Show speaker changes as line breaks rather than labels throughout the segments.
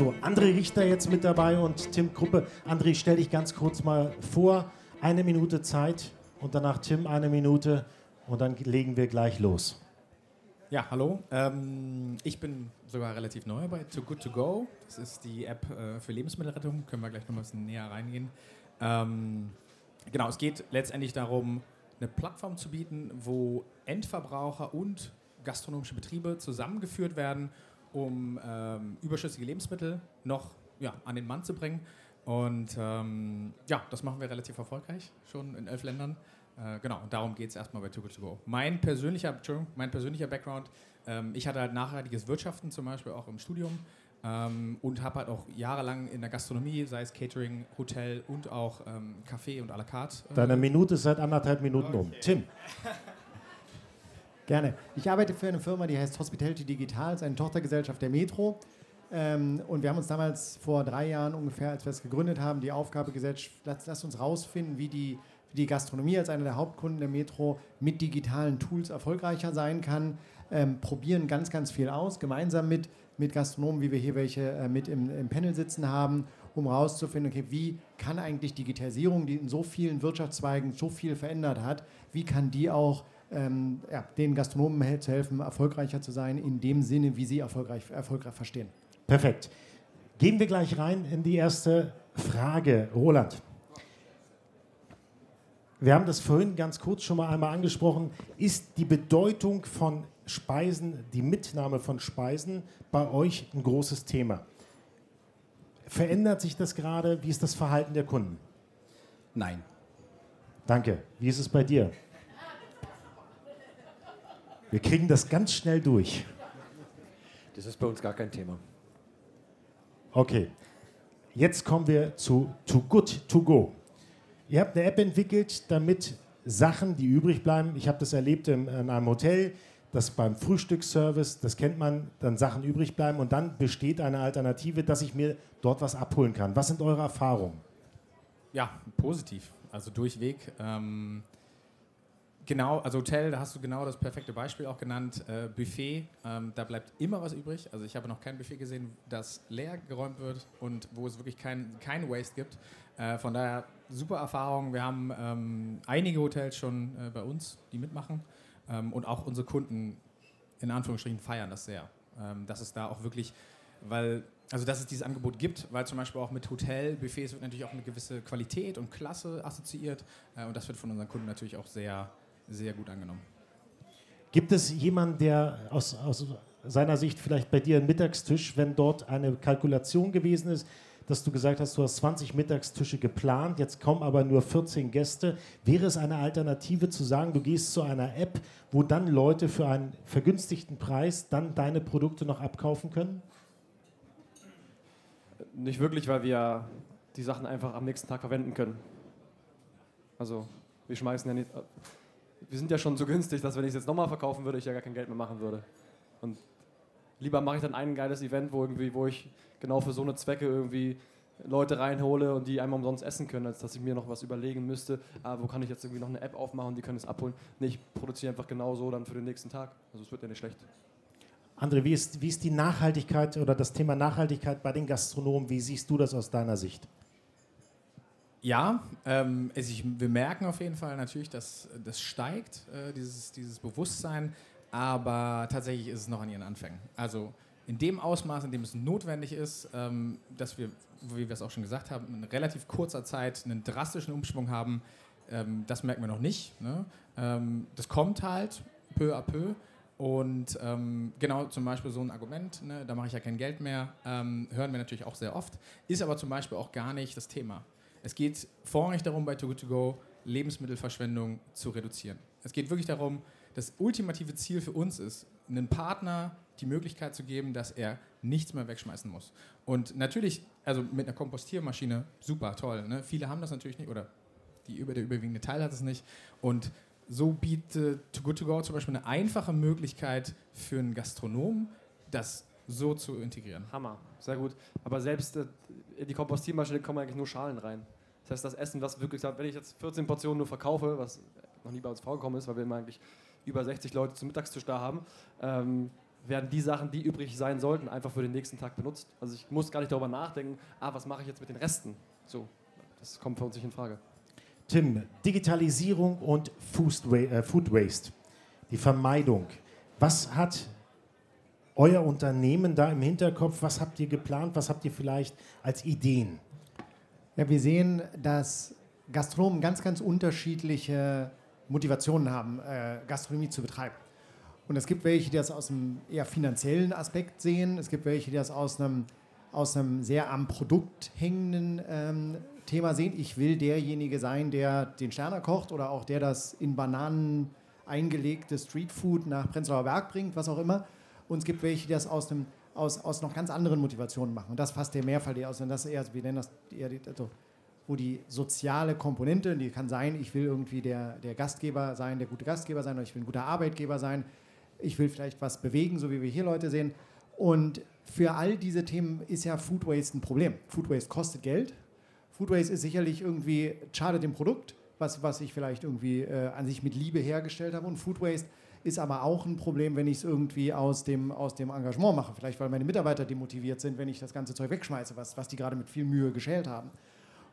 Also André Richter jetzt mit dabei und Tim Gruppe. André, stell dich ganz kurz mal vor. Eine Minute Zeit und danach Tim eine Minute und dann legen wir gleich los.
Ja, hallo. Ähm, ich bin sogar relativ neu bei Too Good To Go. Das ist die App äh, für Lebensmittelrettung. Können wir gleich noch ein bisschen näher reingehen. Ähm, genau, es geht letztendlich darum, eine Plattform zu bieten, wo Endverbraucher und gastronomische Betriebe zusammengeführt werden, um ähm, überschüssige Lebensmittel noch ja, an den Mann zu bringen. Und ähm, ja, das machen wir relativ erfolgreich, schon in elf Ländern. Äh, genau, und darum geht es erstmal bei Too Good To Go. Mein persönlicher, mein persönlicher Background, ähm, ich hatte halt nachhaltiges Wirtschaften zum Beispiel auch im Studium ähm, und habe halt auch jahrelang in der Gastronomie, sei es Catering, Hotel und auch ähm, Café und à la carte.
Äh, Deine Minute ist seit anderthalb Minuten okay. um. Tim.
Gerne. Ich arbeite für eine Firma, die heißt Hospitality Digital, ist eine Tochtergesellschaft der Metro. Ähm, und wir haben uns damals vor drei Jahren ungefähr, als wir es gegründet haben, die Aufgabe gesetzt, lasst, lasst uns rausfinden, wie die, wie die Gastronomie als einer der Hauptkunden der Metro mit digitalen Tools erfolgreicher sein kann. Ähm, probieren ganz, ganz viel aus, gemeinsam mit, mit Gastronomen, wie wir hier welche äh, mit im, im Panel sitzen haben, um herauszufinden, okay, wie kann eigentlich Digitalisierung, die in so vielen Wirtschaftszweigen so viel verändert hat, wie kann die auch ähm, ja, den Gastronomen zu helfen, erfolgreicher zu sein, in dem Sinne, wie sie erfolgreich, erfolgreich verstehen.
Perfekt. Gehen wir gleich rein in die erste Frage. Roland. Wir haben das vorhin ganz kurz schon mal einmal angesprochen. Ist die Bedeutung von Speisen, die Mitnahme von Speisen bei euch ein großes Thema? Verändert sich das gerade? Wie ist das Verhalten der Kunden?
Nein.
Danke. Wie ist es bei dir? Wir kriegen das ganz schnell durch.
Das ist bei uns gar kein Thema.
Okay. Jetzt kommen wir zu Too Good To Go. Ihr habt eine App entwickelt, damit Sachen, die übrig bleiben, ich habe das erlebt in, in einem Hotel, dass beim Frühstücksservice, das kennt man, dann Sachen übrig bleiben und dann besteht eine Alternative, dass ich mir dort was abholen kann. Was sind eure Erfahrungen?
Ja, positiv. Also durchweg. Ähm, Genau, also Hotel, da hast du genau das perfekte Beispiel auch genannt. Äh, Buffet, ähm, da bleibt immer was übrig. Also ich habe noch kein Buffet gesehen, das leer geräumt wird und wo es wirklich kein, kein Waste gibt. Äh, von daher super Erfahrung. Wir haben ähm, einige Hotels schon äh, bei uns, die mitmachen. Ähm, und auch unsere Kunden in Anführungsstrichen feiern das sehr. Ähm, dass es da auch wirklich, weil also dass es dieses Angebot gibt, weil zum Beispiel auch mit Hotelbuffets wird natürlich auch eine gewisse Qualität und Klasse assoziiert äh, und das wird von unseren Kunden natürlich auch sehr sehr gut angenommen.
Gibt es jemanden, der aus, aus seiner Sicht vielleicht bei dir einen Mittagstisch, wenn dort eine Kalkulation gewesen ist, dass du gesagt hast, du hast 20 Mittagstische geplant, jetzt kommen aber nur 14 Gäste. Wäre es eine Alternative zu sagen, du gehst zu einer App, wo dann Leute für einen vergünstigten Preis dann deine Produkte noch abkaufen können?
Nicht wirklich, weil wir die Sachen einfach am nächsten Tag verwenden können. Also wir schmeißen ja nicht, wir sind ja schon so günstig, dass wenn ich es jetzt nochmal verkaufen würde, ich ja gar kein Geld mehr machen würde. Und lieber mache ich dann ein geiles Event, wo, irgendwie, wo ich genau für so eine Zwecke irgendwie Leute reinhole und die einmal umsonst essen können, als dass ich mir noch was überlegen müsste, ah, wo kann ich jetzt irgendwie noch eine App aufmachen, die können es abholen. Nee, ich produziere einfach genau so dann für den nächsten Tag. Also es wird ja nicht schlecht.
André, wie ist, wie ist die Nachhaltigkeit oder das Thema Nachhaltigkeit bei den Gastronomen? Wie siehst du das aus deiner Sicht?
Ja, ähm, also ich, wir merken auf jeden Fall natürlich, dass das steigt, äh, dieses, dieses Bewusstsein, aber tatsächlich ist es noch an ihren Anfängen. Also in dem Ausmaß, in dem es notwendig ist, ähm, dass wir, wie wir es auch schon gesagt haben, in relativ kurzer Zeit einen drastischen Umschwung haben, ähm, das merken wir noch nicht. Ne? Ähm, das kommt halt peu à peu. Und ähm, genau zum Beispiel so ein Argument, ne, da mache ich ja kein Geld mehr, ähm, hören wir natürlich auch sehr oft, ist aber zum Beispiel auch gar nicht das Thema. Es geht vorrangig darum, bei Too Good To Go Lebensmittelverschwendung zu reduzieren. Es geht wirklich darum, das ultimative Ziel für uns ist, einen Partner die Möglichkeit zu geben, dass er nichts mehr wegschmeißen muss. Und natürlich, also mit einer Kompostiermaschine, super, toll. Ne? Viele haben das natürlich nicht, oder die über der überwiegende Teil hat es nicht. Und so bietet Too Good To Go zum Beispiel eine einfache Möglichkeit für einen Gastronomen, das so zu integrieren.
Hammer, sehr gut. Aber selbst äh, in die Kompostiermaschine kommen eigentlich nur Schalen rein. Das heißt, das Essen, was wirklich, wenn ich jetzt 14 Portionen nur verkaufe, was noch nie bei uns vorgekommen ist, weil wir immer eigentlich über 60 Leute zum Mittagstisch da haben, ähm, werden die Sachen, die übrig sein sollten, einfach für den nächsten Tag benutzt. Also ich muss gar nicht darüber nachdenken, ah, was mache ich jetzt mit den Resten? So, das kommt für uns nicht in Frage.
Tim, Digitalisierung und äh, Food Waste, die Vermeidung. Was hat euer Unternehmen da im Hinterkopf? Was habt ihr geplant? Was habt ihr vielleicht als Ideen?
Ja, wir sehen, dass Gastronomen ganz, ganz unterschiedliche Motivationen haben, äh, Gastronomie zu betreiben. Und es gibt welche, die das aus einem eher finanziellen Aspekt sehen. Es gibt welche, die das aus einem, aus einem sehr am Produkt hängenden ähm, Thema sehen. Ich will derjenige sein, der den Sterner kocht oder auch der das in Bananen eingelegte Streetfood nach Prenzlauer Berg bringt, was auch immer. Und es gibt welche, die das aus, einem, aus, aus noch ganz anderen Motivationen machen. Und das fasst der Mehrfall aus. Und das ist eher, wir nennen das eher also, wo die soziale Komponente, die kann sein, ich will irgendwie der, der Gastgeber sein, der gute Gastgeber sein, oder ich will ein guter Arbeitgeber sein, ich will vielleicht was bewegen, so wie wir hier Leute sehen. Und für all diese Themen ist ja Food Waste ein Problem. Food Waste kostet Geld. Food Waste ist sicherlich irgendwie, schadet dem Produkt, was, was ich vielleicht irgendwie äh, an sich mit Liebe hergestellt habe. Und Food Waste ist aber auch ein Problem, wenn ich es irgendwie aus dem, aus dem Engagement mache. Vielleicht, weil meine Mitarbeiter demotiviert sind, wenn ich das ganze Zeug wegschmeiße, was, was die gerade mit viel Mühe geschält haben.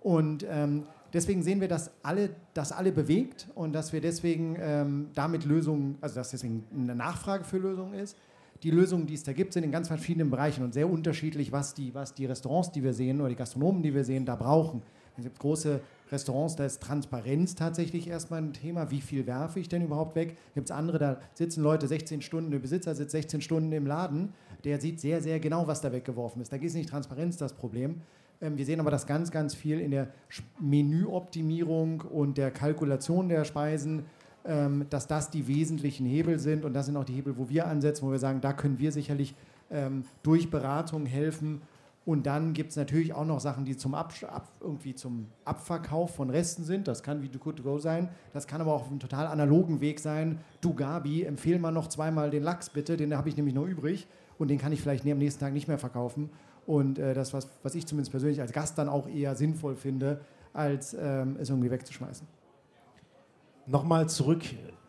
Und ähm, deswegen sehen wir, dass alle, dass alle bewegt und dass wir deswegen ähm, damit Lösungen, also dass deswegen eine Nachfrage für Lösungen ist. Die Lösungen, die es da gibt, sind in ganz verschiedenen Bereichen und sehr unterschiedlich, was die, was die Restaurants, die wir sehen, oder die Gastronomen, die wir sehen, da brauchen. Es gibt große Restaurants, da ist Transparenz tatsächlich erstmal ein Thema. Wie viel werfe ich denn überhaupt weg? Gibt es andere, da sitzen Leute 16 Stunden, der Besitzer sitzt 16 Stunden im Laden, der sieht sehr, sehr genau, was da weggeworfen ist. Da ist nicht Transparenz das Problem. Ähm, wir sehen aber, dass ganz, ganz viel in der Menüoptimierung und der Kalkulation der Speisen, ähm, dass das die wesentlichen Hebel sind. Und das sind auch die Hebel, wo wir ansetzen, wo wir sagen, da können wir sicherlich ähm, durch Beratung helfen. Und dann gibt es natürlich auch noch Sachen, die zum, Ab, Ab, irgendwie zum Abverkauf von Resten sind. Das kann wie Do Good To Go sein. Das kann aber auch auf einem total analogen Weg sein. Du Gabi, empfehle mal noch zweimal den Lachs bitte, den habe ich nämlich noch übrig. Und den kann ich vielleicht am nächsten Tag nicht mehr verkaufen. Und äh, das, was, was ich zumindest persönlich als Gast dann auch eher sinnvoll finde, als ähm, es irgendwie wegzuschmeißen.
Nochmal zurück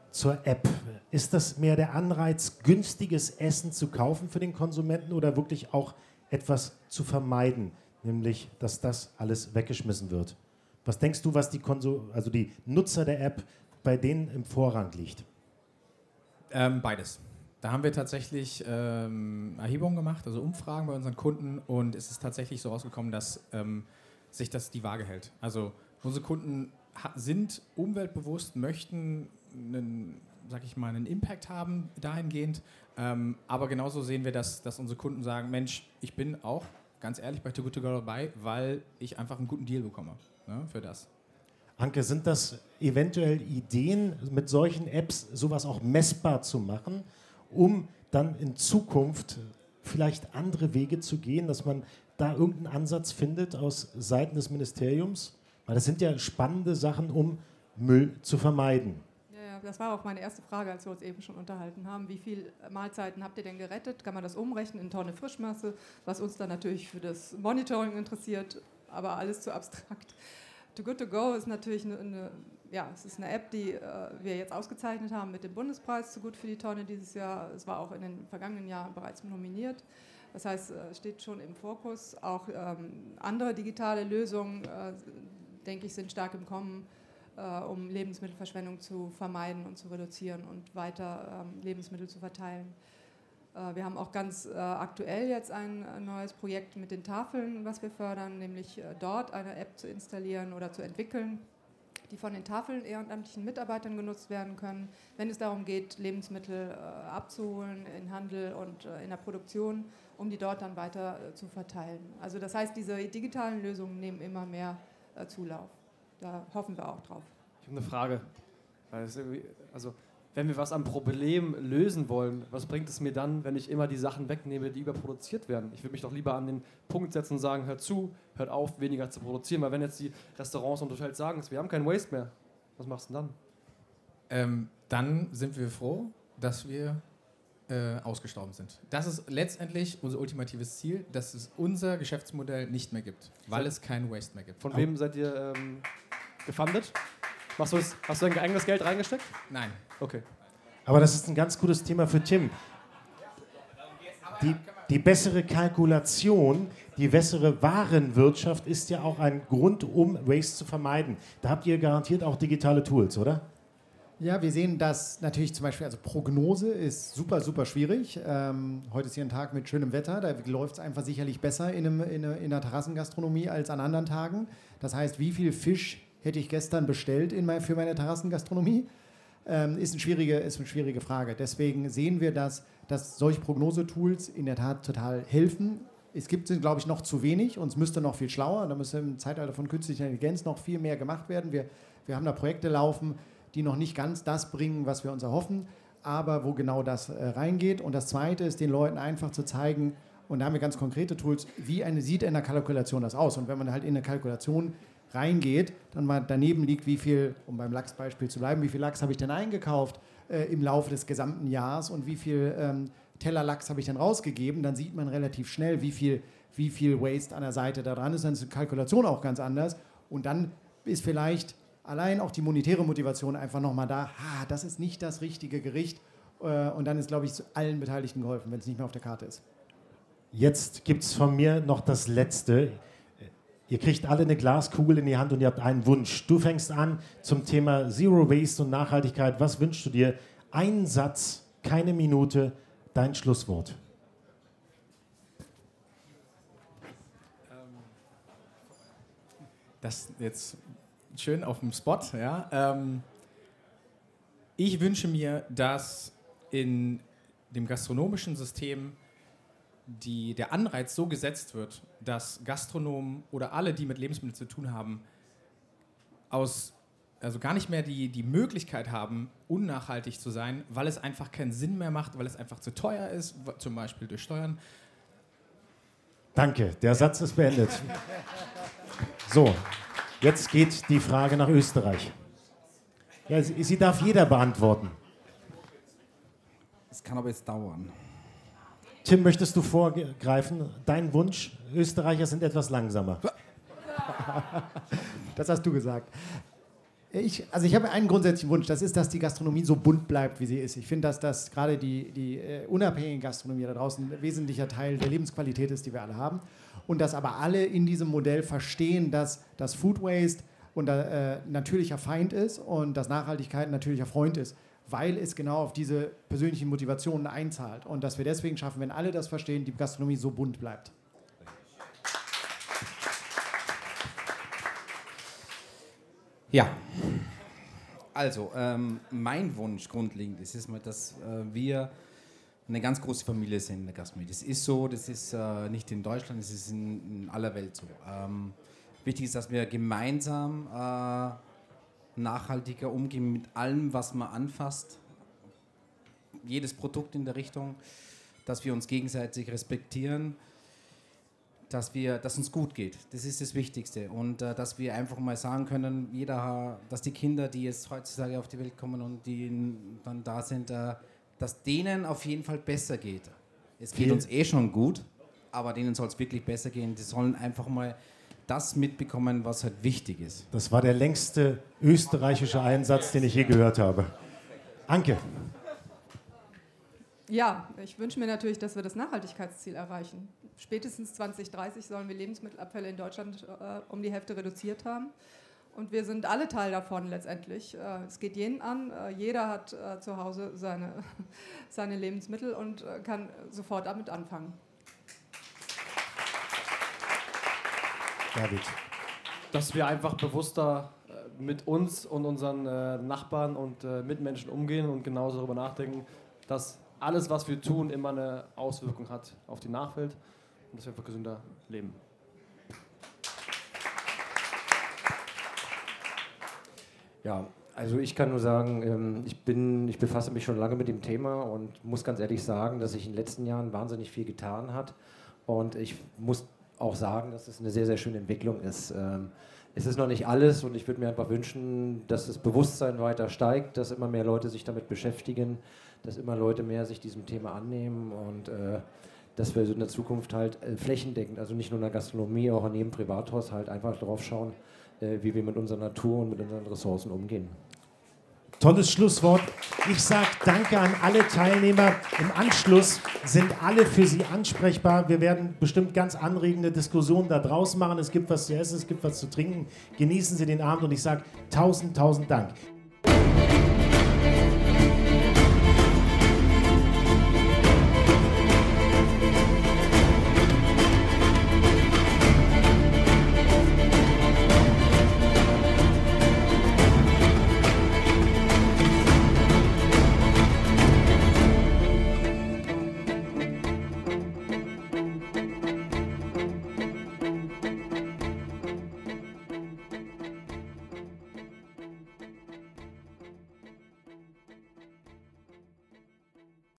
zur App. Ist das mehr der Anreiz, günstiges Essen zu kaufen für den Konsumenten oder wirklich auch etwas zu vermeiden, nämlich dass das alles weggeschmissen wird? Was denkst du, was die, Konsum also die Nutzer der App bei denen im Vorrang liegt?
Ähm, beides. Da haben wir tatsächlich ähm, Erhebungen gemacht, also Umfragen bei unseren Kunden und es ist tatsächlich so rausgekommen, dass ähm, sich das die Waage hält. Also unsere Kunden sind umweltbewusst, möchten einen, sag ich mal, einen Impact haben dahingehend, ähm, aber genauso sehen wir, dass, dass unsere Kunden sagen, Mensch, ich bin auch ganz ehrlich bei Too Good To Go dabei, weil ich einfach einen guten Deal bekomme ne, für das.
Anke, sind das eventuell Ideen, mit solchen Apps sowas auch messbar zu machen? um dann in Zukunft vielleicht andere Wege zu gehen, dass man da irgendeinen Ansatz findet aus Seiten des Ministeriums? Weil das sind ja spannende Sachen, um Müll zu vermeiden.
Das war auch meine erste Frage, als wir uns eben schon unterhalten haben. Wie viele Mahlzeiten habt ihr denn gerettet? Kann man das umrechnen in Tonne Frischmasse, was uns dann natürlich für das Monitoring interessiert, aber alles zu abstrakt. Too Good To Go ist natürlich eine, eine ja, es ist eine App, die äh, wir jetzt ausgezeichnet haben mit dem Bundespreis zu gut für die Tonne dieses Jahr. Es war auch in den vergangenen Jahren bereits nominiert. Das heißt, es äh, steht schon im Fokus. Auch ähm, andere digitale Lösungen, äh, denke ich, sind stark im Kommen, um Lebensmittelverschwendung zu vermeiden und zu reduzieren und weiter ähm, Lebensmittel zu verteilen. Äh, wir haben auch ganz äh, aktuell jetzt ein neues Projekt mit den Tafeln, was wir fördern, nämlich dort eine App zu installieren oder zu entwickeln, die von den Tafeln ehrenamtlichen Mitarbeitern genutzt werden können, wenn es darum geht, Lebensmittel äh, abzuholen in Handel und äh, in der Produktion, um die dort dann weiter äh, zu verteilen. Also das heißt, diese digitalen Lösungen nehmen immer mehr äh, Zulauf. Da hoffen wir auch drauf.
Ich habe eine Frage. Also wenn wir was am Problem lösen wollen, was bringt es mir dann, wenn ich immer die Sachen wegnehme, die überproduziert werden? Ich würde mich doch lieber an den Punkt setzen und sagen, hört zu, hört auf, weniger zu produzieren. Weil wenn jetzt die Restaurants und Hotels sagen, wir haben keinen Waste mehr, was machst du denn dann?
Ähm, dann sind wir froh, dass wir äh, ausgestorben sind. Das ist letztendlich unser ultimatives Ziel, dass es unser Geschäftsmodell nicht mehr gibt, weil es keinen Waste mehr gibt.
Von wem seid ihr ähm, gefundet? Machst du das, hast du dein eigenes Geld reingesteckt?
Nein.
Okay.
Aber das ist ein ganz gutes Thema für Tim. die, die bessere Kalkulation, die bessere Warenwirtschaft ist ja auch ein Grund, um Waste zu vermeiden. Da habt ihr garantiert auch digitale Tools, oder?
Ja, wir sehen, dass natürlich zum Beispiel, also Prognose ist super, super schwierig. Ähm, heute ist hier ein Tag mit schönem Wetter, da läuft es einfach sicherlich besser in, einem, in, in einer Terrassengastronomie als an anderen Tagen. Das heißt, wie viel Fisch hätte ich gestern bestellt in mein, für meine Terrassengastronomie? Ähm, ist, eine schwierige, ist eine schwierige Frage. Deswegen sehen wir, dass, dass solche Prognosetools in der Tat total helfen. Es gibt sie, glaube ich, noch zu wenig. Uns müsste noch viel schlauer. Da müsste im Zeitalter von künstlicher Intelligenz noch viel mehr gemacht werden. Wir, wir haben da Projekte laufen, die noch nicht ganz das bringen, was wir uns erhoffen, aber wo genau das äh, reingeht. Und das Zweite ist, den Leuten einfach zu zeigen, und da haben wir ganz konkrete Tools, wie eine, sieht in der Kalkulation das aus. Und wenn man halt in eine Kalkulation reingeht, dann mal daneben liegt, wie viel, um beim Lachsbeispiel zu bleiben, wie viel Lachs habe ich denn eingekauft äh, im Laufe des gesamten Jahres und wie viel ähm, Teller Lachs habe ich denn rausgegeben, dann sieht man relativ schnell, wie viel, wie viel Waste an der Seite da dran ist. Dann ist die Kalkulation auch ganz anders. Und dann ist vielleicht allein auch die monetäre Motivation einfach nochmal da, ha, das ist nicht das richtige Gericht. Äh, und dann ist, glaube ich, allen Beteiligten geholfen, wenn es nicht mehr auf der Karte ist.
Jetzt gibt es von mir noch das Letzte. Ihr kriegt alle eine Glaskugel in die Hand und ihr habt einen Wunsch. Du fängst an zum Thema Zero Waste und Nachhaltigkeit. Was wünschst du dir? Ein Satz, keine Minute, dein Schlusswort.
Das jetzt schön auf dem Spot. Ja. Ähm, ich wünsche mir, dass in dem gastronomischen System die, der Anreiz so gesetzt wird, dass Gastronomen oder alle, die mit Lebensmitteln zu tun haben, aus, also gar nicht mehr die, die Möglichkeit haben, unnachhaltig zu sein, weil es einfach keinen Sinn mehr macht, weil es einfach zu teuer ist, zum Beispiel durch Steuern.
Danke, der Satz ist beendet. So, jetzt geht die Frage nach Österreich. Ja, sie, sie darf jeder beantworten.
Es kann aber jetzt dauern.
Tim, möchtest du vorgreifen? Dein Wunsch, Österreicher sind etwas langsamer.
Das hast du gesagt. Ich, also ich habe einen grundsätzlichen Wunsch, das ist, dass die Gastronomie so bunt bleibt, wie sie ist. Ich finde, dass das gerade die, die uh, unabhängige Gastronomie da draußen ein wesentlicher Teil der Lebensqualität ist, die wir alle haben. Und dass aber alle in diesem Modell verstehen, dass das Food Waste und äh, natürlicher Feind ist und dass Nachhaltigkeit ein natürlicher Freund ist weil es genau auf diese persönlichen Motivationen einzahlt. Und dass wir deswegen schaffen, wenn alle das verstehen, die Gastronomie so bunt bleibt.
Ja, also ähm, mein Wunsch grundlegend ist, mal, dass äh, wir eine ganz große Familie sind in der Gastronomie. Das ist so, das ist äh, nicht in Deutschland, das ist in, in aller Welt so. Ähm, wichtig ist, dass wir gemeinsam äh, nachhaltiger umgehen mit allem, was man anfasst. Jedes Produkt in der Richtung, dass wir uns gegenseitig respektieren, dass, wir, dass uns gut geht. Das ist das Wichtigste. Und äh, dass wir einfach mal sagen können, jeder, dass die Kinder, die jetzt heutzutage auf die Welt kommen und die dann da sind, äh, dass denen auf jeden Fall besser geht. Es geht uns eh schon gut, aber denen soll es wirklich besser gehen. Die sollen einfach mal das mitbekommen, was halt wichtig ist.
Das war der längste österreichische Einsatz, den ich je gehört habe. Anke.
Ja, ich wünsche mir natürlich, dass wir das Nachhaltigkeitsziel erreichen. Spätestens 2030 sollen wir Lebensmittelabfälle in Deutschland äh, um die Hälfte reduziert haben. Und wir sind alle Teil davon letztendlich. Äh, es geht jeden an. Äh, jeder hat äh, zu Hause seine, seine Lebensmittel und äh, kann sofort damit anfangen.
David. Dass wir einfach bewusster äh, mit uns und unseren äh, Nachbarn und äh, Mitmenschen umgehen und genauso darüber nachdenken, dass alles, was wir tun, immer eine Auswirkung hat auf die Nachwelt und dass wir einfach gesünder leben.
Ja, also ich kann nur sagen, ähm, ich, bin, ich befasse mich schon lange mit dem Thema und muss ganz ehrlich sagen, dass sich in den letzten Jahren wahnsinnig viel getan hat. Und ich muss auch sagen, dass es eine sehr, sehr schöne Entwicklung ist. Ähm, es ist noch nicht alles und ich würde mir einfach wünschen, dass das Bewusstsein weiter steigt, dass immer mehr Leute sich damit beschäftigen, dass immer Leute mehr sich diesem Thema annehmen und äh, dass wir in der Zukunft halt äh, flächendeckend, also nicht nur in der Gastronomie, auch in jedem Privathaushalt einfach darauf schauen, äh, wie wir mit unserer Natur und mit unseren Ressourcen umgehen.
Tolles Schlusswort. Ich sage danke an alle Teilnehmer. Im Anschluss sind alle für Sie ansprechbar. Wir werden bestimmt ganz anregende Diskussionen da draußen machen. Es gibt was zu essen, es gibt was zu trinken. Genießen Sie den Abend und ich sage tausend, tausend Dank.